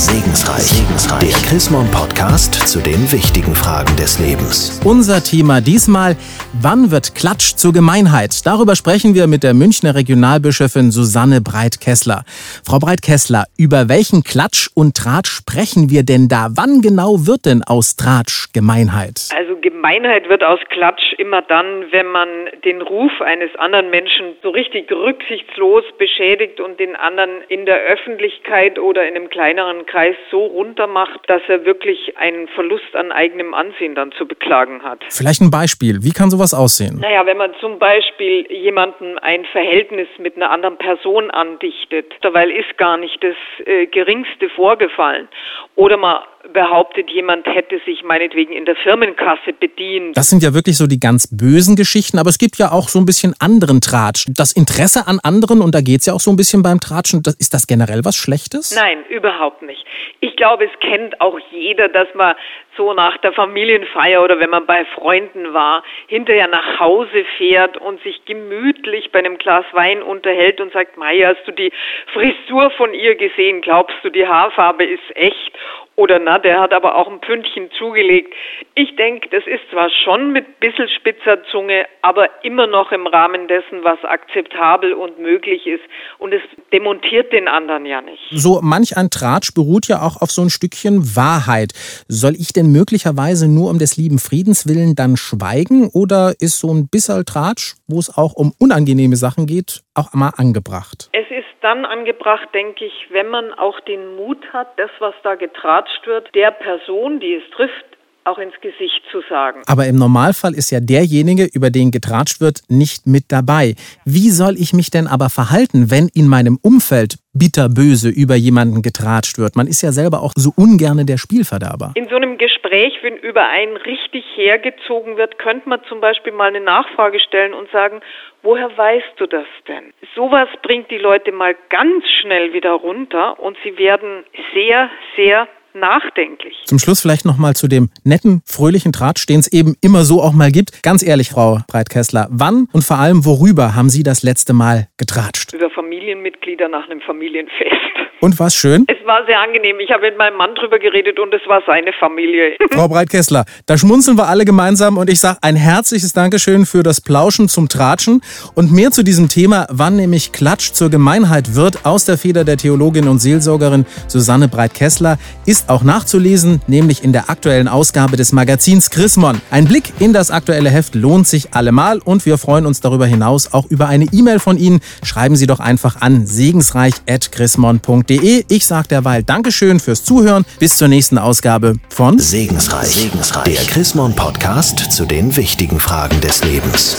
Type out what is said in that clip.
Segensreich. Segensreich. Der Chrismon Podcast zu den wichtigen Fragen des Lebens. Unser Thema diesmal, wann wird Klatsch zur Gemeinheit? Darüber sprechen wir mit der Münchner Regionalbischöfin Susanne Breit-Kessler. Frau Breit-Kessler, über welchen Klatsch und Tratsch sprechen wir denn da? Wann genau wird denn aus Tratsch Gemeinheit? Also Gemeinheit wird aus Klatsch immer dann, wenn man den Ruf eines anderen Menschen so richtig rücksichtslos beschädigt und den anderen in der Öffentlichkeit oder in einem kleineren Kreis so runtermacht, dass er wirklich einen Verlust an eigenem Ansehen dann zu beklagen hat. Vielleicht ein Beispiel. Wie kann sowas aussehen? Naja, wenn man zum Beispiel jemandem ein Verhältnis mit einer anderen Person andichtet, dabei ist gar nicht das äh, Geringste vorgefallen. Oder man behauptet, jemand hätte sich meinetwegen in der Firmenkasse bedient. Das sind ja wirklich so die ganz bösen Geschichten, aber es gibt ja auch so ein bisschen anderen Tratsch. Das Interesse an anderen, und da geht es ja auch so ein bisschen beim Tratschen, das, ist das generell was Schlechtes? Nein, überhaupt nicht. Ich glaube, es kennt auch jeder, dass man so nach der Familienfeier oder wenn man bei Freunden war, hinterher nach Hause fährt und sich gemütlich bei einem Glas Wein unterhält und sagt, Maya, hast du die Frisur von ihr gesehen? Glaubst du, die Haarfarbe ist echt? Oder na, der hat aber auch ein Pünktchen zugelegt. Ich denke, das ist zwar schon mit bisschen spitzer Zunge, aber immer noch im Rahmen dessen, was akzeptabel und möglich ist. Und es demontiert den anderen ja nicht. So manch ein Tratsch beruht ja auch auf so ein Stückchen Wahrheit. Soll ich denn möglicherweise nur um des lieben Friedens willen dann schweigen? Oder ist so ein Bisserl Tratsch, wo es auch um unangenehme Sachen geht, auch mal angebracht? Es ist dann angebracht, denke ich, wenn man auch den Mut hat, das, was da getratscht wird, der Person, die es trifft, auch ins Gesicht zu sagen. Aber im Normalfall ist ja derjenige, über den getratscht wird, nicht mit dabei. Wie soll ich mich denn aber verhalten, wenn in meinem Umfeld bitterböse über jemanden getratscht wird? Man ist ja selber auch so ungerne der Spielverderber. In so einem Gespräch, wenn über einen richtig hergezogen wird, könnte man zum Beispiel mal eine Nachfrage stellen und sagen, woher weißt du das denn? Sowas bringt die Leute mal ganz schnell wieder runter und sie werden sehr, sehr nachdenklich. Zum Schluss vielleicht noch mal zu dem netten, fröhlichen Tratsch, den es eben immer so auch mal gibt. Ganz ehrlich, Frau Breitkessler, wann und vor allem worüber haben Sie das letzte Mal getratscht? Über Familienmitglieder nach einem Familienfest. Und was schön? Es war sehr angenehm. Ich habe mit meinem Mann drüber geredet und es war seine Familie. Frau Breitkessler, da schmunzeln wir alle gemeinsam und ich sage ein herzliches Dankeschön für das Plauschen zum Tratschen und mehr zu diesem Thema, wann nämlich Klatsch zur Gemeinheit wird, aus der Feder der Theologin und Seelsorgerin Susanne Breitkessler, ist auch nachzulesen, nämlich in der aktuellen Ausgabe des Magazins Chrismon. Ein Blick in das aktuelle Heft lohnt sich allemal und wir freuen uns darüber hinaus auch über eine E-Mail von Ihnen. Schreiben Sie doch einfach an segensreich.chrismon.de segensreich.de. Ich sage derweil Dankeschön fürs Zuhören. Bis zur nächsten Ausgabe von Segensreich. Segensreich. Der Chrismon Podcast zu den wichtigen Fragen des Lebens.